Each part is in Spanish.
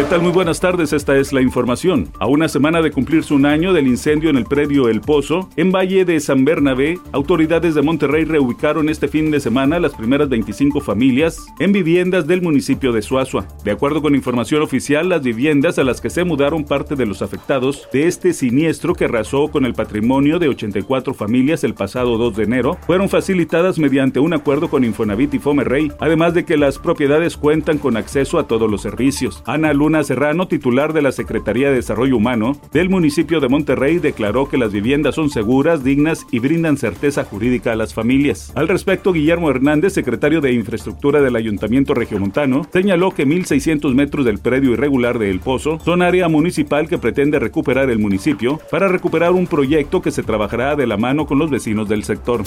¿Qué tal? Muy buenas tardes, esta es la información. A una semana de cumplirse un año del incendio en el predio El Pozo, en Valle de San Bernabé, autoridades de Monterrey reubicaron este fin de semana las primeras 25 familias en viviendas del municipio de Suazua. De acuerdo con información oficial, las viviendas a las que se mudaron parte de los afectados de este siniestro que arrasó con el patrimonio de 84 familias el pasado 2 de enero fueron facilitadas mediante un acuerdo con Infonavit y Fomerrey, además de que las propiedades cuentan con acceso a todos los servicios. Ana Luna Serrano, titular de la Secretaría de Desarrollo Humano del municipio de Monterrey, declaró que las viviendas son seguras, dignas y brindan certeza jurídica a las familias. Al respecto, Guillermo Hernández, secretario de Infraestructura del Ayuntamiento Regiomontano, señaló que 1.600 metros del predio irregular de El Pozo son área municipal que pretende recuperar el municipio para recuperar un proyecto que se trabajará de la mano con los vecinos del sector.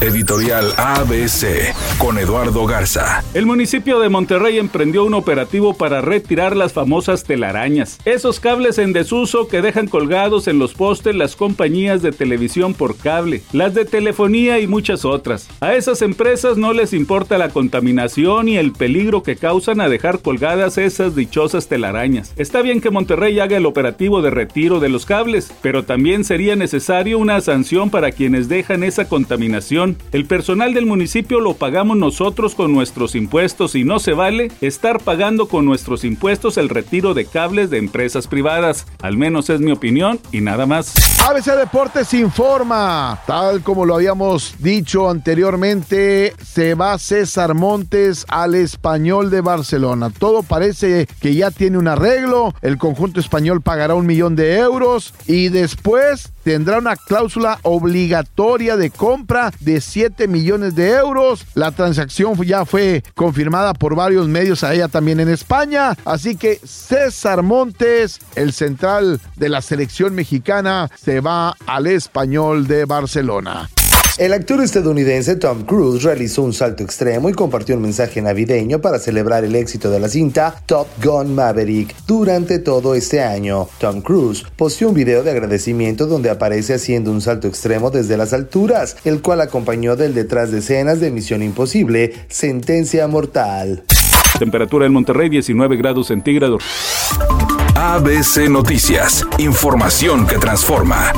Editorial ABC con Eduardo Garza. El municipio de Monterrey emprendió un operativo para retirar las famosas telarañas. Esos cables en desuso que dejan colgados en los postes las compañías de televisión por cable, las de telefonía y muchas otras. A esas empresas no les importa la contaminación y el peligro que causan a dejar colgadas esas dichosas telarañas. Está bien que Monterrey haga el operativo de retiro de los cables, pero también sería necesario una sanción para quienes dejan esa contaminación. El personal del municipio lo pagamos nosotros con nuestros impuestos y no se vale estar pagando con nuestros impuestos el retiro de cables de empresas privadas. Al menos es mi opinión y nada más. ABC Deportes informa, tal como lo habíamos dicho anteriormente, se va César Montes al español de Barcelona. Todo parece que ya tiene un arreglo, el conjunto español pagará un millón de euros y después tendrá una cláusula obligatoria de compra de 7 millones de euros. La transacción ya fue confirmada por varios medios a ella también en España, así César Montes, el central de la selección mexicana, se va al español de Barcelona. El actor estadounidense Tom Cruise realizó un salto extremo y compartió un mensaje navideño para celebrar el éxito de la cinta Top Gun Maverick durante todo este año. Tom Cruise posteó un video de agradecimiento donde aparece haciendo un salto extremo desde las alturas, el cual acompañó del detrás de escenas de Misión Imposible, Sentencia Mortal. Temperatura en Monterrey 19 grados centígrados. ABC Noticias, información que transforma.